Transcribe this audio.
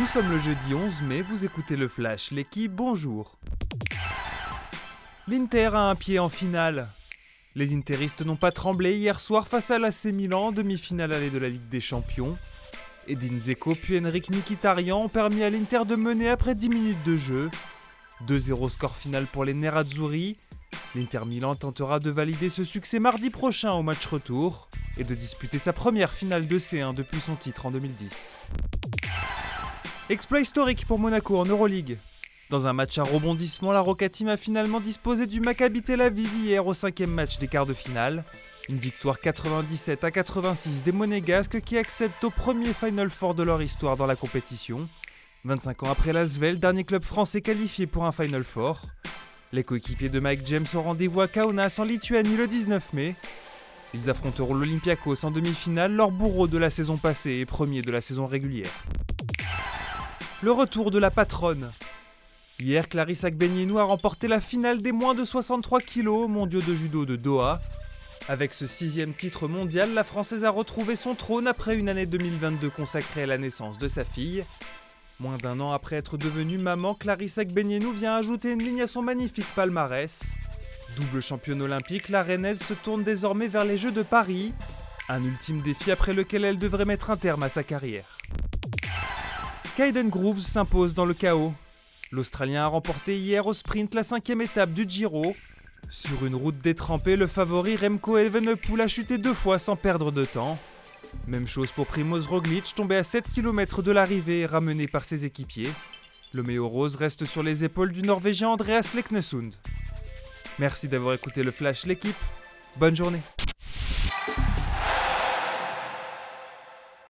Nous sommes le jeudi 11 mai, vous écoutez le Flash, l'équipe, bonjour. L'Inter a un pied en finale. Les Interistes n'ont pas tremblé hier soir face à l'AC Milan, demi-finale allée de la Ligue des Champions. Edin Zeko puis Henrik Mkhitaryan ont permis à l'Inter de mener après 10 minutes de jeu. 2-0 score final pour les Nerazzurri. L'Inter Milan tentera de valider ce succès mardi prochain au match retour et de disputer sa première finale de C1 depuis son titre en 2010. Exploit historique pour Monaco en Euroleague. Dans un match à rebondissement, la Roca Team a finalement disposé du Maccabi Tel Aviv hier au cinquième match des quarts de finale. Une victoire 97 à 86 des Monégasques qui accèdent au premier Final Four de leur histoire dans la compétition. 25 ans après l'Asvel, dernier club français qualifié pour un Final Four. Les coéquipiers de Mike James au rendez-vous à Kaunas en Lituanie le 19 mai. Ils affronteront l'Olympiakos en demi-finale, leur bourreau de la saison passée et premier de la saison régulière. Le retour de la patronne. Hier, Clarisse Agbenienou a remporté la finale des moins de 63 kg mondiaux de judo de Doha. Avec ce sixième titre mondial, la Française a retrouvé son trône après une année 2022 consacrée à la naissance de sa fille. Moins d'un an après être devenue maman, Clarisse Agbenienou vient ajouter une ligne à son magnifique palmarès. Double championne olympique, la Rennaise se tourne désormais vers les Jeux de Paris, un ultime défi après lequel elle devrait mettre un terme à sa carrière. Kaiden Grooves s'impose dans le chaos. L'Australien a remporté hier au sprint la cinquième étape du Giro. Sur une route détrempée, le favori Remco Evenepoel a chuté deux fois sans perdre de temps. Même chose pour Primoz Roglic, tombé à 7 km de l'arrivée ramené par ses équipiers. Le maillot rose reste sur les épaules du Norvégien Andreas Leknesund. Merci d'avoir écouté le Flash l'équipe. Bonne journée.